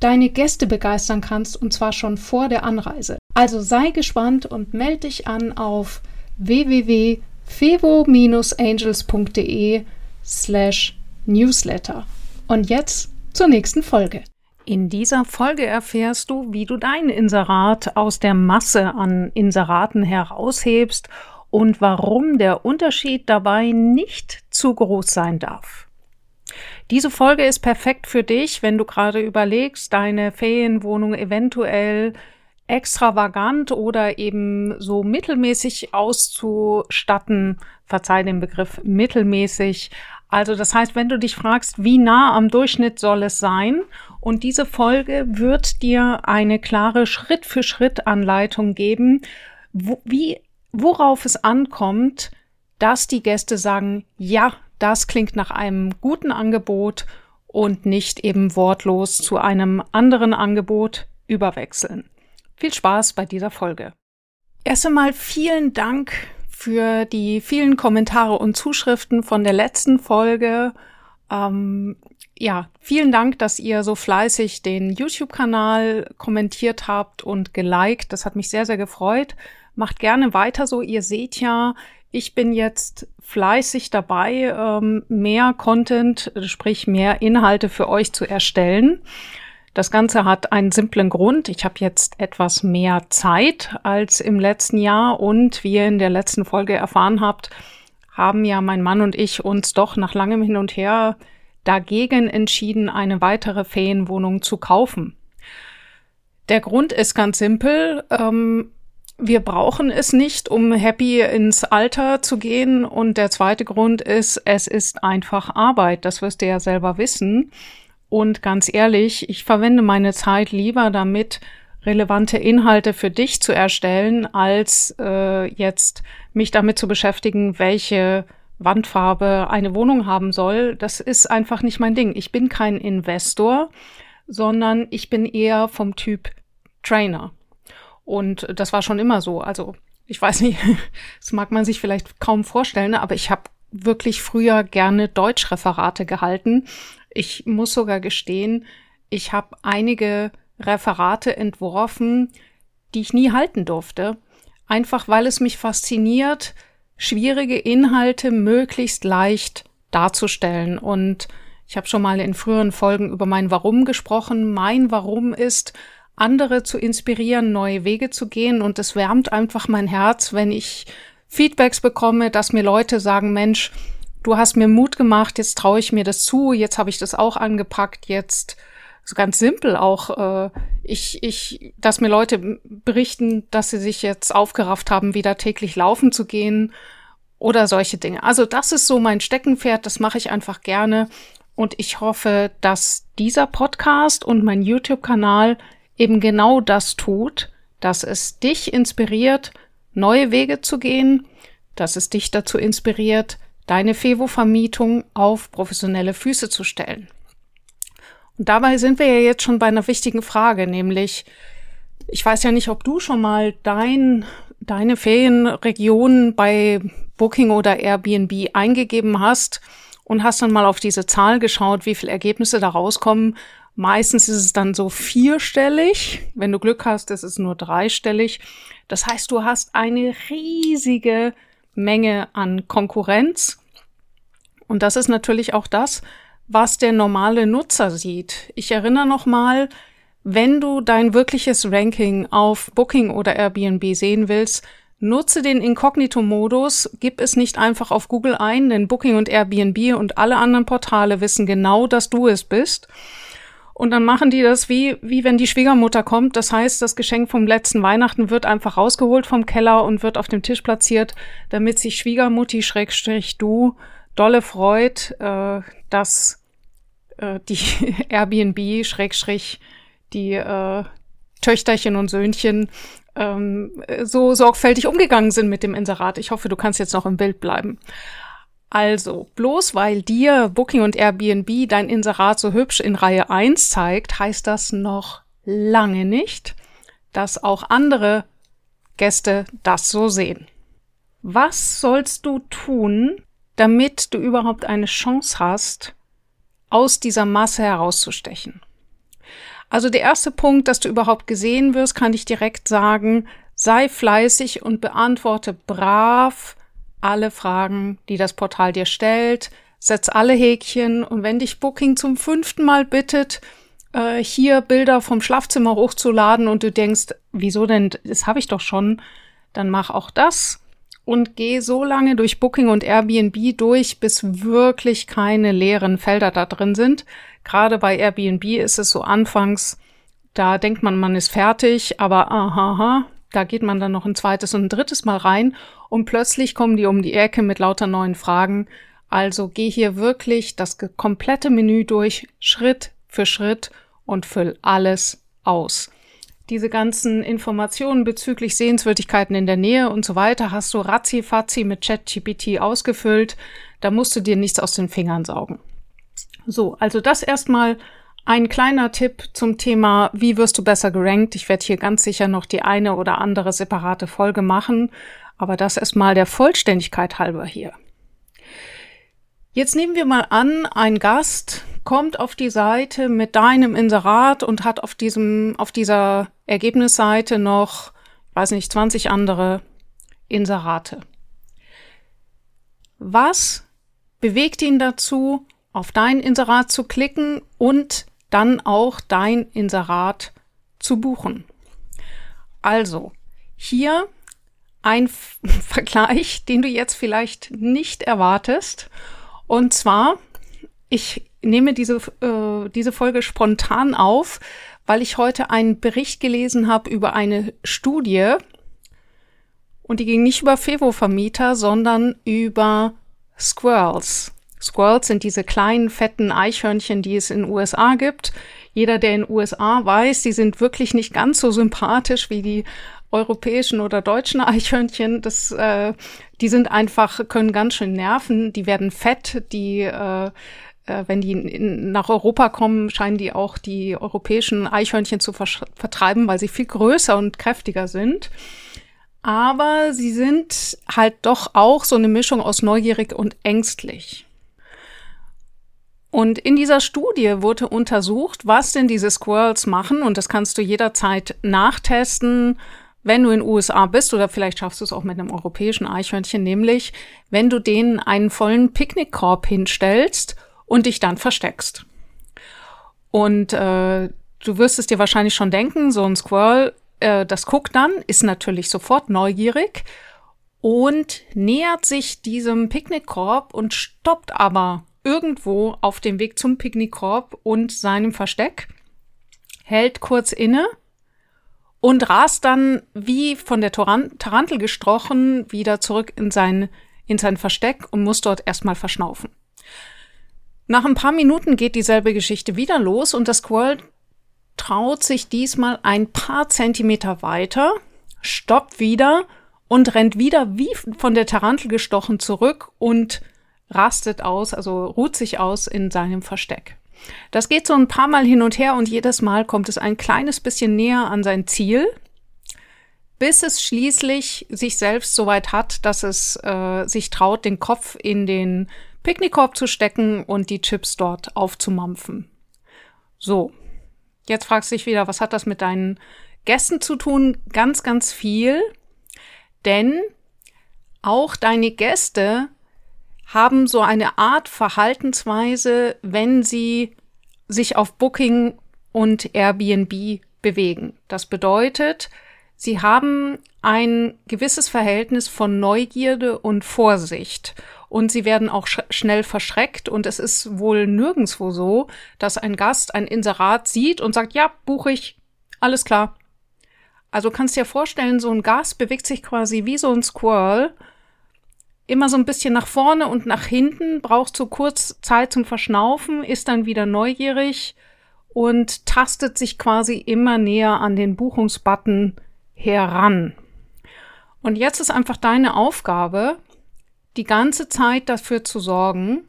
deine Gäste begeistern kannst, und zwar schon vor der Anreise. Also sei gespannt und melde dich an auf www.fevo-angels.de slash newsletter. Und jetzt zur nächsten Folge. In dieser Folge erfährst du, wie du dein Inserat aus der Masse an Inseraten heraushebst und warum der Unterschied dabei nicht zu groß sein darf. Diese Folge ist perfekt für dich, wenn du gerade überlegst, deine Ferienwohnung eventuell extravagant oder eben so mittelmäßig auszustatten. Verzeih den Begriff mittelmäßig. Also das heißt, wenn du dich fragst, wie nah am Durchschnitt soll es sein und diese Folge wird dir eine klare Schritt-für-Schritt-Anleitung geben, wo, wie, worauf es ankommt, dass die Gäste sagen, ja, das klingt nach einem guten Angebot und nicht eben wortlos zu einem anderen Angebot überwechseln. Viel Spaß bei dieser Folge. Erst einmal vielen Dank für die vielen Kommentare und Zuschriften von der letzten Folge. Ähm, ja, vielen Dank, dass ihr so fleißig den YouTube-Kanal kommentiert habt und geliked. Das hat mich sehr, sehr gefreut. Macht gerne weiter so. Ihr seht ja, ich bin jetzt fleißig dabei, ähm, mehr Content, sprich mehr Inhalte für euch zu erstellen. Das Ganze hat einen simplen Grund. Ich habe jetzt etwas mehr Zeit als im letzten Jahr und wie ihr in der letzten Folge erfahren habt, haben ja mein Mann und ich uns doch nach langem Hin und Her dagegen entschieden, eine weitere Ferienwohnung zu kaufen. Der Grund ist ganz simpel. Ähm, wir brauchen es nicht, um happy ins Alter zu gehen. Und der zweite Grund ist, es ist einfach Arbeit. Das wirst du ja selber wissen. Und ganz ehrlich, ich verwende meine Zeit lieber damit, relevante Inhalte für dich zu erstellen, als äh, jetzt mich damit zu beschäftigen, welche Wandfarbe eine Wohnung haben soll, das ist einfach nicht mein Ding. Ich bin kein Investor, sondern ich bin eher vom Typ Trainer. Und das war schon immer so. Also ich weiß nicht, das mag man sich vielleicht kaum vorstellen, aber ich habe wirklich früher gerne Deutschreferate gehalten. Ich muss sogar gestehen, ich habe einige Referate entworfen, die ich nie halten durfte. Einfach weil es mich fasziniert, schwierige Inhalte möglichst leicht darzustellen. Und ich habe schon mal in früheren Folgen über mein Warum gesprochen. Mein Warum ist, andere zu inspirieren, neue Wege zu gehen. Und es wärmt einfach mein Herz, wenn ich Feedbacks bekomme, dass mir Leute sagen, Mensch, du hast mir Mut gemacht, jetzt traue ich mir das zu, jetzt habe ich das auch angepackt, jetzt so ganz simpel auch, äh, ich, ich, dass mir Leute berichten, dass sie sich jetzt aufgerafft haben, wieder täglich laufen zu gehen oder solche Dinge. Also das ist so mein Steckenpferd, das mache ich einfach gerne und ich hoffe, dass dieser Podcast und mein YouTube-Kanal eben genau das tut, dass es dich inspiriert, neue Wege zu gehen, dass es dich dazu inspiriert, deine Fevo-Vermietung auf professionelle Füße zu stellen. Und dabei sind wir ja jetzt schon bei einer wichtigen Frage, nämlich, ich weiß ja nicht, ob du schon mal dein, deine Ferienregion bei Booking oder Airbnb eingegeben hast und hast dann mal auf diese Zahl geschaut, wie viele Ergebnisse da rauskommen. Meistens ist es dann so vierstellig. Wenn du Glück hast, ist es nur dreistellig. Das heißt, du hast eine riesige Menge an Konkurrenz. Und das ist natürlich auch das, was der normale Nutzer sieht. Ich erinnere noch mal, wenn du dein wirkliches Ranking auf Booking oder Airbnb sehen willst, nutze den Inkognito-Modus, gib es nicht einfach auf Google ein, denn Booking und Airbnb und alle anderen Portale wissen genau, dass du es bist. Und dann machen die das wie, wie wenn die Schwiegermutter kommt. Das heißt, das Geschenk vom letzten Weihnachten wird einfach rausgeholt vom Keller und wird auf dem Tisch platziert, damit sich Schwiegermutti Schrägstrich du dolle freut, äh, dass äh, die Airbnb Schrägstrich die äh, Töchterchen und Söhnchen ähm, so sorgfältig umgegangen sind mit dem Inserat. Ich hoffe, du kannst jetzt noch im Bild bleiben. Also, bloß weil dir Booking und Airbnb dein Inserat so hübsch in Reihe 1 zeigt, heißt das noch lange nicht, dass auch andere Gäste das so sehen. Was sollst du tun, damit du überhaupt eine Chance hast, aus dieser Masse herauszustechen? Also der erste Punkt, dass du überhaupt gesehen wirst, kann ich direkt sagen, sei fleißig und beantworte brav alle Fragen, die das Portal dir stellt. Setz alle Häkchen und wenn dich Booking zum fünften Mal bittet, äh, hier Bilder vom Schlafzimmer hochzuladen und du denkst, wieso denn, das habe ich doch schon, dann mach auch das und geh so lange durch Booking und Airbnb durch, bis wirklich keine leeren Felder da drin sind. Gerade bei Airbnb ist es so anfangs, da denkt man, man ist fertig, aber aha, da geht man dann noch ein zweites und ein drittes Mal rein und plötzlich kommen die um die Ecke mit lauter neuen Fragen. Also geh hier wirklich das komplette Menü durch, Schritt für Schritt und füll alles aus. Diese ganzen Informationen bezüglich Sehenswürdigkeiten in der Nähe und so weiter hast du ratzi-fatzi mit ChatGPT ausgefüllt. Da musst du dir nichts aus den Fingern saugen. So, also das erstmal ein kleiner Tipp zum Thema, wie wirst du besser gerankt. Ich werde hier ganz sicher noch die eine oder andere separate Folge machen, aber das erstmal der Vollständigkeit halber hier. Jetzt nehmen wir mal an, ein Gast kommt auf die Seite mit deinem Inserat und hat auf diesem, auf dieser Ergebnisseite noch, weiß nicht, 20 andere Inserate. Was bewegt ihn dazu, auf dein Inserat zu klicken und dann auch dein Inserat zu buchen? Also, hier ein Vergleich, den du jetzt vielleicht nicht erwartest. Und zwar, ich nehme diese, äh, diese Folge spontan auf, weil ich heute einen Bericht gelesen habe über eine Studie. Und die ging nicht über Fevo-Vermieter, sondern über Squirrels. Squirrels sind diese kleinen, fetten Eichhörnchen, die es in den USA gibt. Jeder, der in den USA weiß, die sind wirklich nicht ganz so sympathisch wie die europäischen oder deutschen Eichhörnchen. Das, äh, die sind einfach, können ganz schön nerven. Die werden fett, die äh, äh, wenn die nach Europa kommen, scheinen die auch die europäischen Eichhörnchen zu vertreiben, weil sie viel größer und kräftiger sind. Aber sie sind halt doch auch so eine Mischung aus neugierig und ängstlich. Und in dieser Studie wurde untersucht, was denn diese Squirrels machen. Und das kannst du jederzeit nachtesten, wenn du in USA bist oder vielleicht schaffst du es auch mit einem europäischen Eichhörnchen, nämlich wenn du denen einen vollen Picknickkorb hinstellst und dich dann versteckst. Und äh, du wirst es dir wahrscheinlich schon denken, so ein Squirrel, äh, das guckt dann, ist natürlich sofort neugierig und nähert sich diesem Picknickkorb und stoppt aber irgendwo auf dem Weg zum Picknickkorb und seinem Versteck, hält kurz inne und rast dann wie von der Tarantel gestrochen wieder zurück in sein, in sein Versteck und muss dort erstmal verschnaufen. Nach ein paar Minuten geht dieselbe Geschichte wieder los und das Squirrel traut sich diesmal ein paar Zentimeter weiter, stoppt wieder und rennt wieder wie von der Tarantel gestochen zurück und rastet aus, also ruht sich aus in seinem Versteck. Das geht so ein paar Mal hin und her und jedes Mal kommt es ein kleines bisschen näher an sein Ziel, bis es schließlich sich selbst so weit hat, dass es äh, sich traut, den Kopf in den Picknickkorb zu stecken und die Chips dort aufzumampfen. So, jetzt fragst du dich wieder, was hat das mit deinen Gästen zu tun? Ganz, ganz viel, denn auch deine Gäste haben so eine Art Verhaltensweise, wenn sie sich auf Booking und Airbnb bewegen. Das bedeutet, sie haben ein gewisses Verhältnis von Neugierde und Vorsicht und sie werden auch sch schnell verschreckt und es ist wohl nirgendswo so, dass ein Gast ein Inserat sieht und sagt, ja, buche ich, alles klar. Also kannst dir vorstellen, so ein Gast bewegt sich quasi wie so ein Squirrel, immer so ein bisschen nach vorne und nach hinten, braucht so kurz Zeit zum Verschnaufen, ist dann wieder neugierig und tastet sich quasi immer näher an den Buchungsbutton heran. Und jetzt ist einfach deine Aufgabe, die ganze Zeit dafür zu sorgen,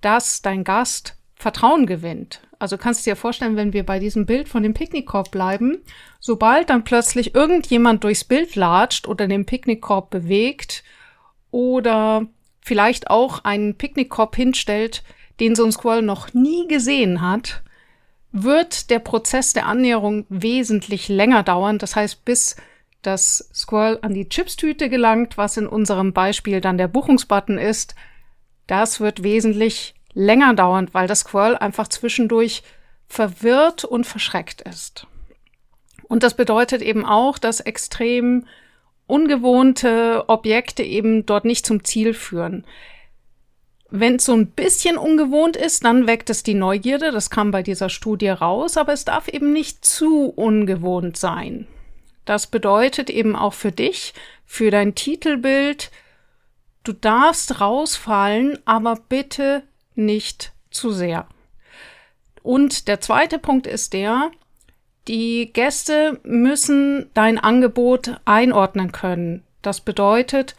dass dein Gast Vertrauen gewinnt. Also kannst du dir vorstellen, wenn wir bei diesem Bild von dem Picknickkorb bleiben, sobald dann plötzlich irgendjemand durchs Bild latscht oder den Picknickkorb bewegt oder vielleicht auch einen Picknickkorb hinstellt, den so ein Squirrel noch nie gesehen hat, wird der Prozess der Annäherung wesentlich länger dauern. Das heißt, bis das Squirrel an die Chipstüte gelangt, was in unserem Beispiel dann der Buchungsbutton ist, das wird wesentlich länger dauern, weil das Squirrel einfach zwischendurch verwirrt und verschreckt ist. Und das bedeutet eben auch, dass extrem ungewohnte Objekte eben dort nicht zum Ziel führen. Wenn es so ein bisschen ungewohnt ist, dann weckt es die Neugierde. Das kam bei dieser Studie raus, aber es darf eben nicht zu ungewohnt sein. Das bedeutet eben auch für dich, für dein Titelbild, du darfst rausfallen, aber bitte nicht zu sehr. Und der zweite Punkt ist der, die Gäste müssen dein Angebot einordnen können. Das bedeutet,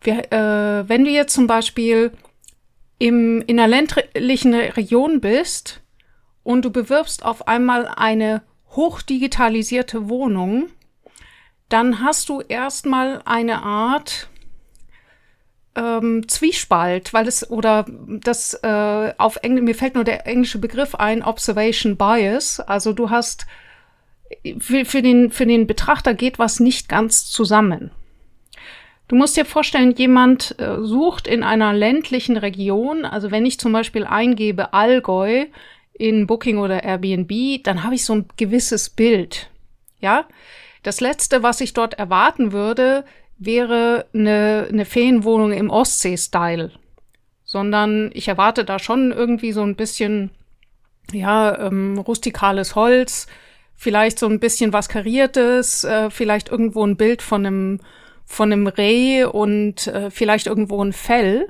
wir, äh, wenn du jetzt zum Beispiel im, in einer ländlichen Region bist und du bewirbst auf einmal eine hochdigitalisierte Wohnung, dann hast du erstmal eine Art ähm, Zwiespalt, weil es oder das äh, auf Englisch, mir fällt nur der englische Begriff ein, Observation Bias. Also du hast für, für, den, für den Betrachter geht was nicht ganz zusammen. Du musst dir vorstellen, jemand äh, sucht in einer ländlichen Region, also wenn ich zum Beispiel eingebe Allgäu in Booking oder Airbnb, dann habe ich so ein gewisses Bild. Ja, das letzte, was ich dort erwarten würde, wäre eine, eine Ferienwohnung im Ostsee-Style. Sondern ich erwarte da schon irgendwie so ein bisschen, ja, ähm, rustikales Holz, vielleicht so ein bisschen was Kariertes, äh, vielleicht irgendwo ein Bild von einem, von einem Reh und äh, vielleicht irgendwo ein Fell.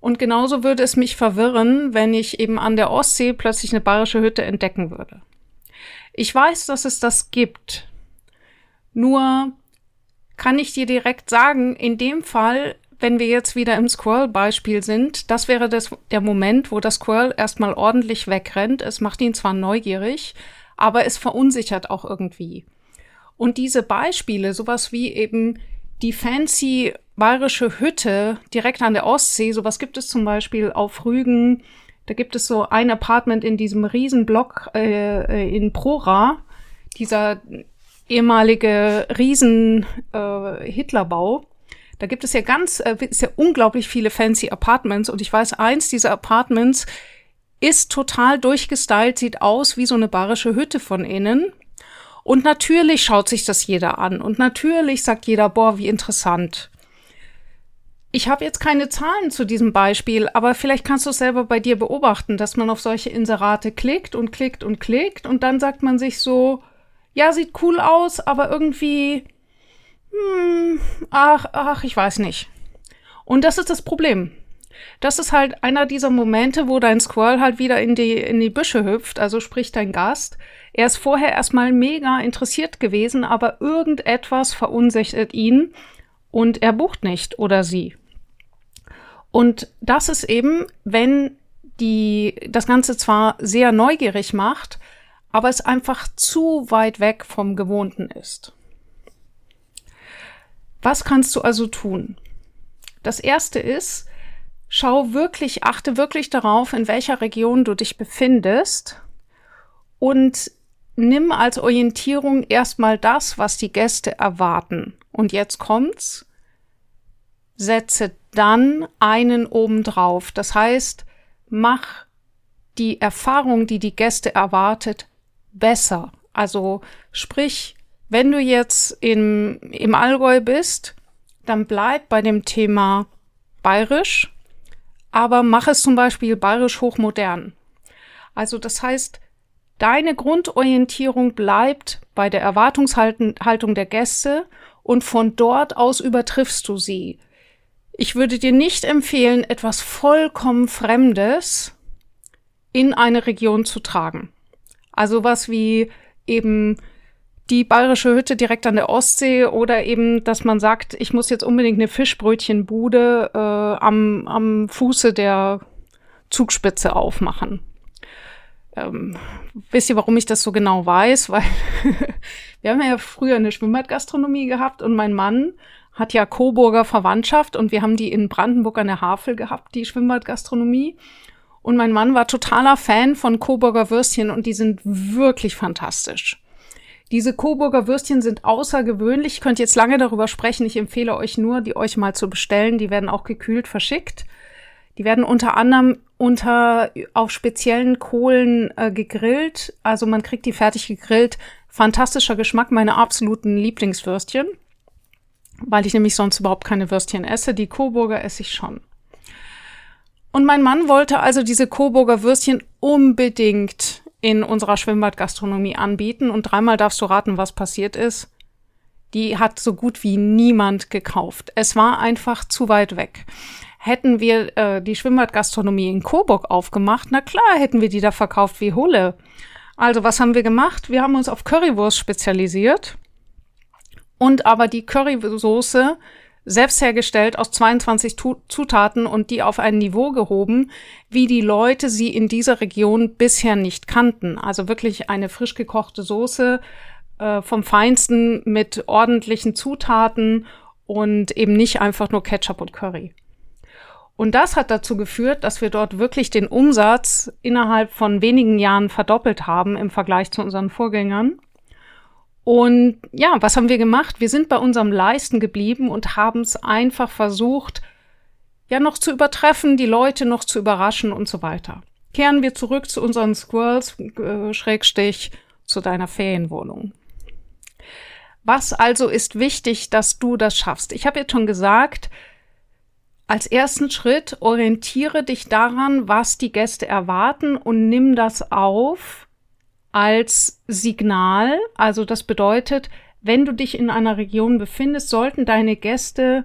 Und genauso würde es mich verwirren, wenn ich eben an der Ostsee plötzlich eine bayerische Hütte entdecken würde. Ich weiß, dass es das gibt. Nur kann ich dir direkt sagen, in dem Fall, wenn wir jetzt wieder im Squirrel-Beispiel sind, das wäre das, der Moment, wo das Squirrel erstmal ordentlich wegrennt. Es macht ihn zwar neugierig, aber es verunsichert auch irgendwie. Und diese Beispiele, sowas wie eben die fancy bayerische Hütte direkt an der Ostsee, sowas gibt es zum Beispiel auf Rügen. Da gibt es so ein Apartment in diesem Riesenblock äh, in Prora, dieser ehemalige riesen äh. Da gibt es ja ganz, äh, ist ja unglaublich viele fancy Apartments und ich weiß, eins dieser Apartments ist total durchgestylt, sieht aus wie so eine bayerische Hütte von innen. Und natürlich schaut sich das jeder an und natürlich sagt jeder, boah, wie interessant. Ich habe jetzt keine Zahlen zu diesem Beispiel, aber vielleicht kannst du es selber bei dir beobachten, dass man auf solche Inserate klickt und klickt und klickt und dann sagt man sich so, ja, sieht cool aus, aber irgendwie, hm, ach, ach, ich weiß nicht. Und das ist das Problem. Das ist halt einer dieser Momente, wo dein Squirrel halt wieder in die, in die Büsche hüpft, also sprich dein Gast. Er ist vorher erstmal mega interessiert gewesen, aber irgendetwas verunsichert ihn und er bucht nicht oder sie. Und das ist eben, wenn die das Ganze zwar sehr neugierig macht, aber es einfach zu weit weg vom Gewohnten ist. Was kannst du also tun? Das erste ist, schau wirklich, achte wirklich darauf, in welcher Region du dich befindest und nimm als Orientierung erstmal das, was die Gäste erwarten. Und jetzt kommt's. Setze dann einen obendrauf. Das heißt, mach die Erfahrung, die die Gäste erwartet, besser. Also sprich, wenn du jetzt im, im Allgäu bist, dann bleib bei dem Thema bayerisch, aber mach es zum Beispiel bayerisch hochmodern. Also das heißt, deine Grundorientierung bleibt bei der Erwartungshaltung der Gäste und von dort aus übertriffst du sie. Ich würde dir nicht empfehlen, etwas vollkommen Fremdes in eine Region zu tragen. Also was wie eben die bayerische Hütte direkt an der Ostsee oder eben, dass man sagt, ich muss jetzt unbedingt eine Fischbrötchenbude äh, am, am Fuße der Zugspitze aufmachen. Ähm, wisst ihr, warum ich das so genau weiß? Weil wir haben ja früher eine Schwimmbadgastronomie gehabt und mein Mann hat ja Coburger Verwandtschaft und wir haben die in Brandenburg an der Havel gehabt, die Schwimmbadgastronomie. Und mein Mann war totaler Fan von Coburger Würstchen und die sind wirklich fantastisch. Diese Coburger Würstchen sind außergewöhnlich. Ich könnte jetzt lange darüber sprechen. Ich empfehle euch nur, die euch mal zu bestellen. Die werden auch gekühlt verschickt. Die werden unter anderem unter auf speziellen Kohlen äh, gegrillt. Also man kriegt die fertig gegrillt. Fantastischer Geschmack, meine absoluten Lieblingswürstchen. Weil ich nämlich sonst überhaupt keine Würstchen esse. Die Coburger esse ich schon. Und mein Mann wollte also diese Coburger Würstchen unbedingt in unserer Schwimmbadgastronomie anbieten. Und dreimal darfst du raten, was passiert ist. Die hat so gut wie niemand gekauft. Es war einfach zu weit weg. Hätten wir äh, die Schwimmbadgastronomie in Coburg aufgemacht, na klar, hätten wir die da verkauft wie Hulle. Also was haben wir gemacht? Wir haben uns auf Currywurst spezialisiert und aber die Currysoße selbst hergestellt aus 22 Zutaten und die auf ein Niveau gehoben, wie die Leute sie in dieser Region bisher nicht kannten. Also wirklich eine frisch gekochte Soße äh, vom Feinsten mit ordentlichen Zutaten und eben nicht einfach nur Ketchup und Curry. Und das hat dazu geführt, dass wir dort wirklich den Umsatz innerhalb von wenigen Jahren verdoppelt haben im Vergleich zu unseren Vorgängern. Und ja, was haben wir gemacht? Wir sind bei unserem Leisten geblieben und haben es einfach versucht, ja noch zu übertreffen, die Leute noch zu überraschen und so weiter. Kehren wir zurück zu unseren Squirrels, äh, Schrägstich, zu deiner Ferienwohnung. Was also ist wichtig, dass du das schaffst? Ich habe jetzt schon gesagt, als ersten Schritt orientiere dich daran, was die Gäste erwarten und nimm das auf als Signal. Also das bedeutet, wenn du dich in einer Region befindest, sollten deine Gäste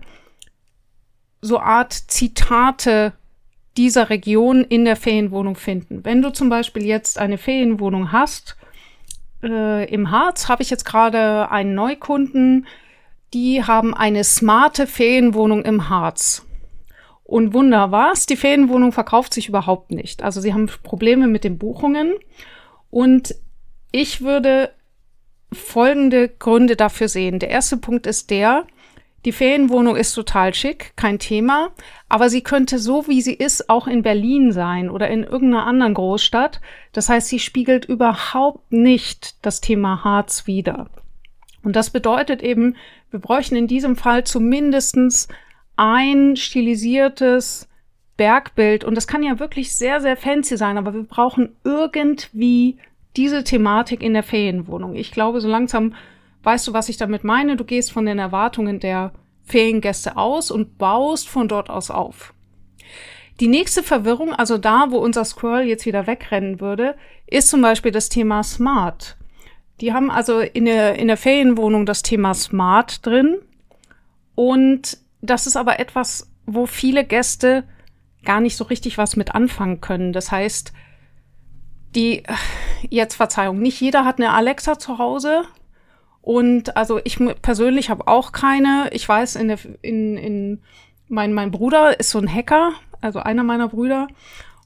so Art Zitate dieser Region in der Ferienwohnung finden. Wenn du zum Beispiel jetzt eine Ferienwohnung hast, äh, im Harz habe ich jetzt gerade einen Neukunden, die haben eine smarte Ferienwohnung im Harz. Und Wunder was, die Ferienwohnung verkauft sich überhaupt nicht. Also sie haben Probleme mit den Buchungen und ich würde folgende Gründe dafür sehen. Der erste Punkt ist der, die Ferienwohnung ist total schick, kein Thema, aber sie könnte so, wie sie ist, auch in Berlin sein oder in irgendeiner anderen Großstadt. Das heißt, sie spiegelt überhaupt nicht das Thema Harz wider. Und das bedeutet eben, wir bräuchten in diesem Fall zumindestens ein stilisiertes Bergbild und das kann ja wirklich sehr, sehr fancy sein, aber wir brauchen irgendwie diese Thematik in der Ferienwohnung. Ich glaube, so langsam weißt du, was ich damit meine. Du gehst von den Erwartungen der Feriengäste aus und baust von dort aus auf. Die nächste Verwirrung, also da, wo unser Scroll jetzt wieder wegrennen würde, ist zum Beispiel das Thema Smart. Die haben also in der, in der Ferienwohnung das Thema Smart drin. Und das ist aber etwas, wo viele Gäste gar nicht so richtig was mit anfangen können. Das heißt, die, jetzt Verzeihung, nicht jeder hat eine Alexa zu Hause. Und also ich persönlich habe auch keine. Ich weiß, in der, in, in, mein, mein Bruder ist so ein Hacker, also einer meiner Brüder.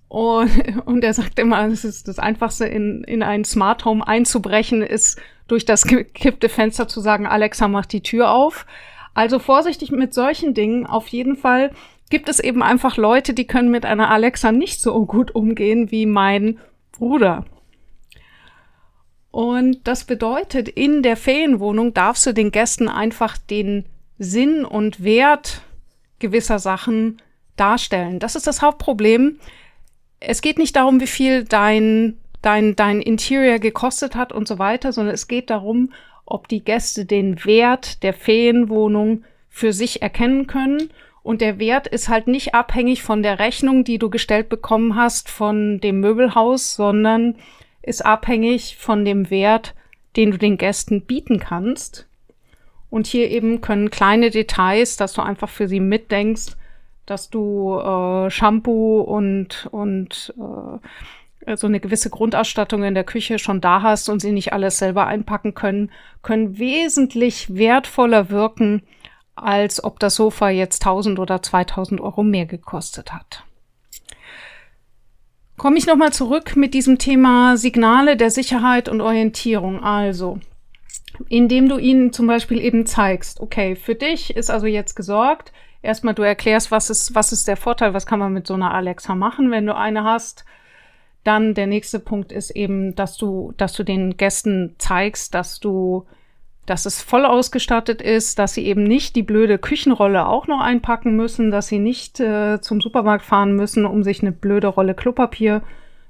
Und, und er sagt immer, es ist das Einfachste, in, in ein Smart Home einzubrechen, ist durch das gekippte Fenster zu sagen, Alexa, mach die Tür auf. Also vorsichtig mit solchen Dingen. Auf jeden Fall gibt es eben einfach Leute, die können mit einer Alexa nicht so gut umgehen wie mein Bruder. Und das bedeutet, in der Ferienwohnung darfst du den Gästen einfach den Sinn und Wert gewisser Sachen darstellen. Das ist das Hauptproblem. Es geht nicht darum, wie viel dein, dein, dein Interior gekostet hat und so weiter, sondern es geht darum, ob die Gäste den Wert der Ferienwohnung für sich erkennen können und der Wert ist halt nicht abhängig von der Rechnung, die du gestellt bekommen hast von dem Möbelhaus, sondern ist abhängig von dem Wert, den du den Gästen bieten kannst. Und hier eben können kleine Details, dass du einfach für sie mitdenkst, dass du äh, Shampoo und, und äh, so eine gewisse Grundausstattung in der Küche schon da hast und sie nicht alles selber einpacken können, können wesentlich wertvoller wirken, als ob das Sofa jetzt 1000 oder 2000 Euro mehr gekostet hat. Komme ich nochmal zurück mit diesem Thema Signale der Sicherheit und Orientierung. Also, indem du ihnen zum Beispiel eben zeigst, okay, für dich ist also jetzt gesorgt. Erstmal du erklärst, was ist, was ist der Vorteil, was kann man mit so einer Alexa machen, wenn du eine hast. Dann der nächste Punkt ist eben, dass du, dass du den Gästen zeigst, dass du, dass es voll ausgestattet ist, dass sie eben nicht die blöde Küchenrolle auch noch einpacken müssen, dass sie nicht äh, zum Supermarkt fahren müssen, um sich eine blöde Rolle Klopapier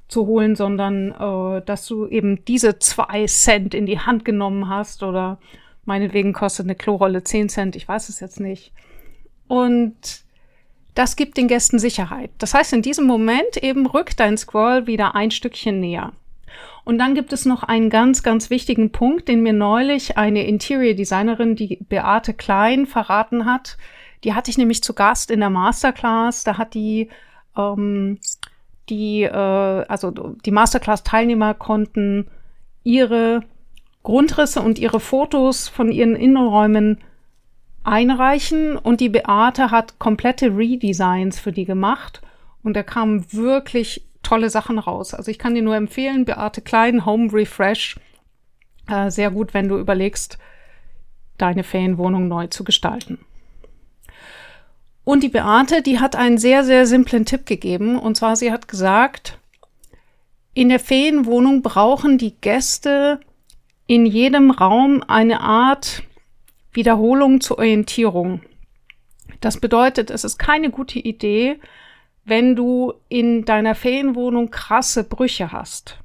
zu holen, sondern äh, dass du eben diese zwei Cent in die Hand genommen hast oder meinetwegen kostet eine Klorolle zehn Cent, ich weiß es jetzt nicht. Und das gibt den Gästen Sicherheit. Das heißt, in diesem Moment eben rückt dein Scroll wieder ein Stückchen näher. Und dann gibt es noch einen ganz, ganz wichtigen Punkt, den mir neulich eine Interior Designerin, die Beate Klein, verraten hat. Die hatte ich nämlich zu Gast in der Masterclass. Da hat die ähm, die, äh, also die Masterclass-Teilnehmer konnten ihre Grundrisse und ihre Fotos von ihren Innenräumen einreichen und die Beate hat komplette Redesigns für die gemacht und da kamen wirklich tolle Sachen raus. Also ich kann dir nur empfehlen, Beate Klein, Home Refresh, äh, sehr gut, wenn du überlegst, deine Ferienwohnung neu zu gestalten. Und die Beate, die hat einen sehr, sehr simplen Tipp gegeben. Und zwar, sie hat gesagt, in der Ferienwohnung brauchen die Gäste in jedem Raum eine Art Wiederholung zur Orientierung. Das bedeutet, es ist keine gute Idee, wenn du in deiner Ferienwohnung krasse Brüche hast.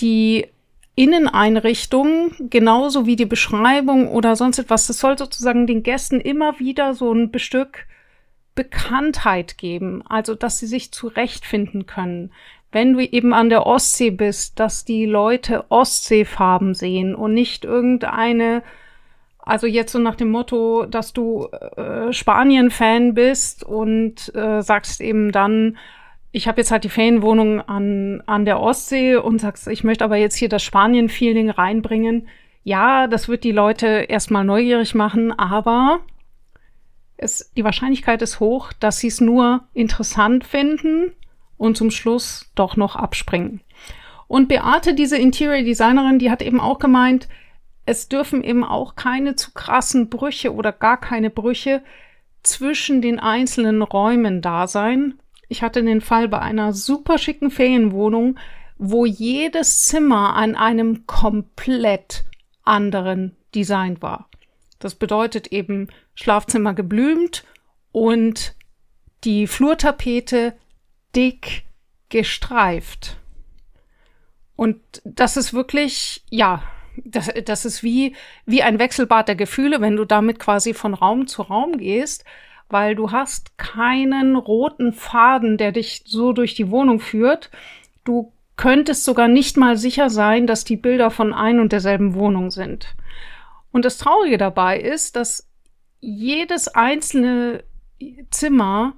Die Inneneinrichtung, genauso wie die Beschreibung oder sonst etwas, das soll sozusagen den Gästen immer wieder so ein Stück Bekanntheit geben, also dass sie sich zurechtfinden können. Wenn du eben an der Ostsee bist, dass die Leute Ostseefarben sehen und nicht irgendeine, also jetzt so nach dem Motto, dass du äh, Spanien-Fan bist und äh, sagst eben dann, ich habe jetzt halt die Ferienwohnung an, an der Ostsee und sagst, ich möchte aber jetzt hier das Spanien-Feeling reinbringen. Ja, das wird die Leute erstmal neugierig machen, aber es, die Wahrscheinlichkeit ist hoch, dass sie es nur interessant finden und zum Schluss doch noch abspringen. Und Beate, diese Interior Designerin, die hat eben auch gemeint, es dürfen eben auch keine zu krassen Brüche oder gar keine Brüche zwischen den einzelnen Räumen da sein, ich hatte den Fall bei einer super schicken Ferienwohnung, wo jedes Zimmer an einem komplett anderen Design war. Das bedeutet eben Schlafzimmer geblümt und die Flurtapete dick gestreift. Und das ist wirklich, ja, das, das ist wie, wie ein Wechselbad der Gefühle, wenn du damit quasi von Raum zu Raum gehst weil du hast keinen roten Faden, der dich so durch die Wohnung führt. Du könntest sogar nicht mal sicher sein, dass die Bilder von ein und derselben Wohnung sind. Und das Traurige dabei ist, dass jedes einzelne Zimmer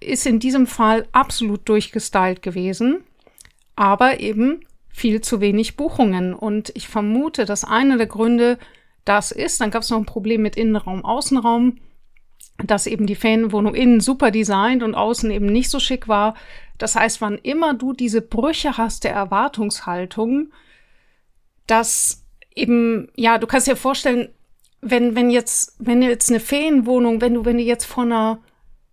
ist in diesem Fall absolut durchgestylt gewesen, aber eben viel zu wenig Buchungen. Und ich vermute, dass einer der Gründe das ist. Dann gab es noch ein Problem mit Innenraum, Außenraum dass eben die Ferienwohnung innen super designt und außen eben nicht so schick war. Das heißt, wann immer du diese Brüche hast der Erwartungshaltung, dass eben, ja, du kannst dir vorstellen, wenn, wenn jetzt, wenn jetzt eine Ferienwohnung, wenn du, wenn du jetzt vor einer,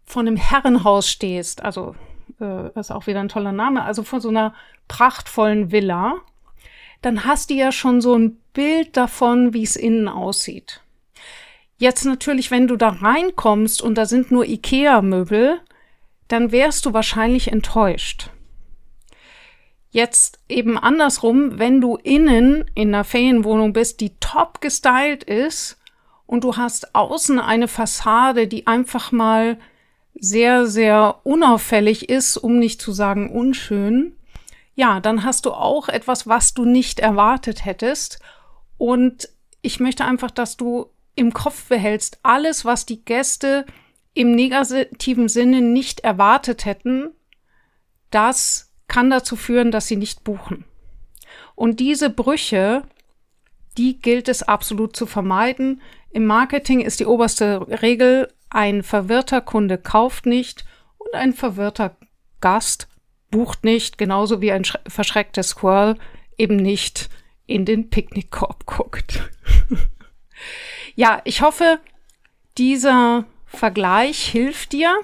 vor einem Herrenhaus stehst, also, äh, ist auch wieder ein toller Name, also vor so einer prachtvollen Villa, dann hast du ja schon so ein Bild davon, wie es innen aussieht. Jetzt natürlich, wenn du da reinkommst und da sind nur IKEA-Möbel, dann wärst du wahrscheinlich enttäuscht. Jetzt eben andersrum, wenn du innen in einer Ferienwohnung bist, die top gestylt ist und du hast außen eine Fassade, die einfach mal sehr, sehr unauffällig ist, um nicht zu sagen unschön, ja, dann hast du auch etwas, was du nicht erwartet hättest. Und ich möchte einfach, dass du im Kopf behältst, alles, was die Gäste im negativen Sinne nicht erwartet hätten, das kann dazu führen, dass sie nicht buchen. Und diese Brüche, die gilt es absolut zu vermeiden. Im Marketing ist die oberste Regel, ein verwirrter Kunde kauft nicht und ein verwirrter Gast bucht nicht, genauso wie ein verschreckter Squirrel eben nicht in den Picknickkorb guckt. ja, ich hoffe, dieser Vergleich hilft dir,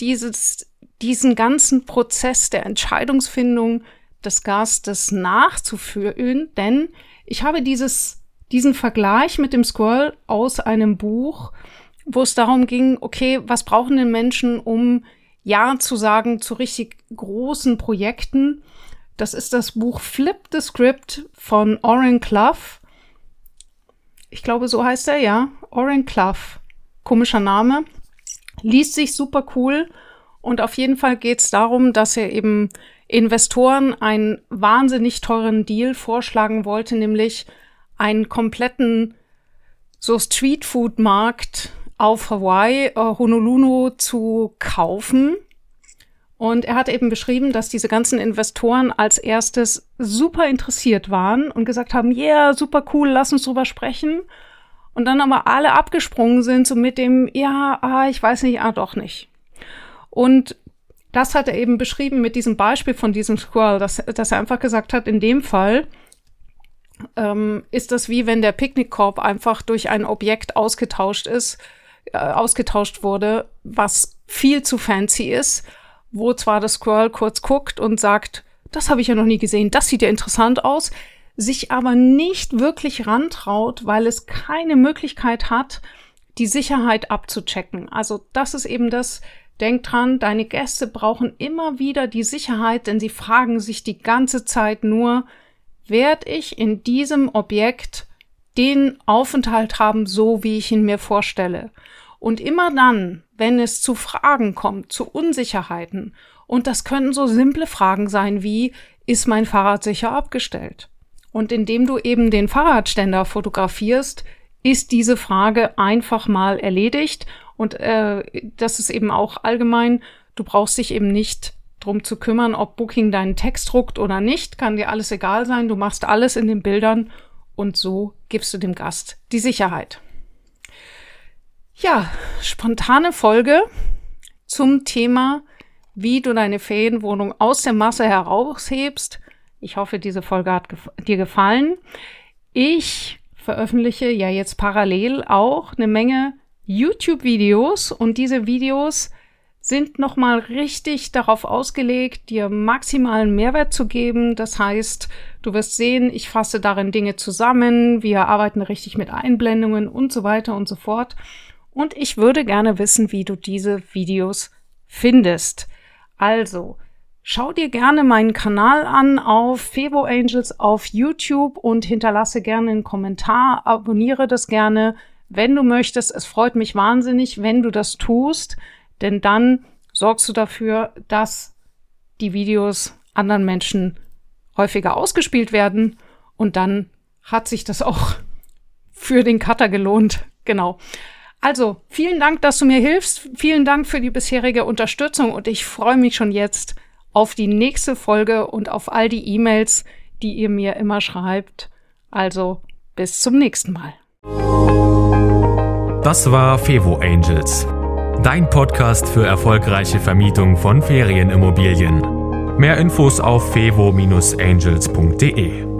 dieses, diesen ganzen Prozess der Entscheidungsfindung des Gastes nachzuführen, denn ich habe dieses, diesen Vergleich mit dem Squirrel aus einem Buch, wo es darum ging, okay, was brauchen denn Menschen, um Ja zu sagen zu richtig großen Projekten? Das ist das Buch Flip the Script von Oren Clough. Ich glaube, so heißt er, ja. Oren Clough. Komischer Name. Liest sich super cool. Und auf jeden Fall geht es darum, dass er eben Investoren einen wahnsinnig teuren Deal vorschlagen wollte, nämlich einen kompletten so Streetfood-Markt auf Hawaii, äh, Honolulu zu kaufen. Und er hat eben beschrieben, dass diese ganzen Investoren als erstes super interessiert waren und gesagt haben, yeah, super cool, lass uns drüber sprechen. Und dann aber alle abgesprungen sind, so mit dem, ja, ah, ich weiß nicht, ah, doch nicht. Und das hat er eben beschrieben mit diesem Beispiel von diesem Squirrel, dass, dass er einfach gesagt hat, in dem Fall ähm, ist das wie wenn der Picknickkorb einfach durch ein Objekt ausgetauscht ist, äh, ausgetauscht wurde, was viel zu fancy ist, wo zwar das Squirrel kurz guckt und sagt, das habe ich ja noch nie gesehen, das sieht ja interessant aus, sich aber nicht wirklich rantraut, weil es keine Möglichkeit hat, die Sicherheit abzuchecken. Also das ist eben das, Denk dran, deine Gäste brauchen immer wieder die Sicherheit, denn sie fragen sich die ganze Zeit nur, werde ich in diesem Objekt den Aufenthalt haben, so wie ich ihn mir vorstelle? Und immer dann, wenn es zu Fragen kommt, zu Unsicherheiten, und das können so simple Fragen sein wie, ist mein Fahrrad sicher abgestellt? Und indem du eben den Fahrradständer fotografierst, ist diese Frage einfach mal erledigt und äh, das ist eben auch allgemein, du brauchst dich eben nicht drum zu kümmern, ob Booking deinen Text druckt oder nicht, kann dir alles egal sein, du machst alles in den Bildern und so gibst du dem Gast die Sicherheit. Ja, spontane Folge zum Thema, wie du deine Ferienwohnung aus der Masse heraushebst. Ich hoffe, diese Folge hat gef dir gefallen. Ich veröffentliche ja jetzt parallel auch eine Menge YouTube-Videos und diese Videos sind nochmal richtig darauf ausgelegt, dir maximalen Mehrwert zu geben. Das heißt, du wirst sehen, ich fasse darin Dinge zusammen, wir arbeiten richtig mit Einblendungen und so weiter und so fort. Und ich würde gerne wissen, wie du diese Videos findest. Also, schau dir gerne meinen Kanal an auf Fevo Angels auf YouTube und hinterlasse gerne einen Kommentar, abonniere das gerne, wenn du möchtest. Es freut mich wahnsinnig, wenn du das tust, denn dann sorgst du dafür, dass die Videos anderen Menschen häufiger ausgespielt werden und dann hat sich das auch für den Cutter gelohnt. Genau. Also, vielen Dank, dass du mir hilfst. Vielen Dank für die bisherige Unterstützung und ich freue mich schon jetzt auf die nächste Folge und auf all die E-Mails, die ihr mir immer schreibt. Also, bis zum nächsten Mal. Das war Fevo Angels, dein Podcast für erfolgreiche Vermietung von Ferienimmobilien. Mehr Infos auf fevo-angels.de.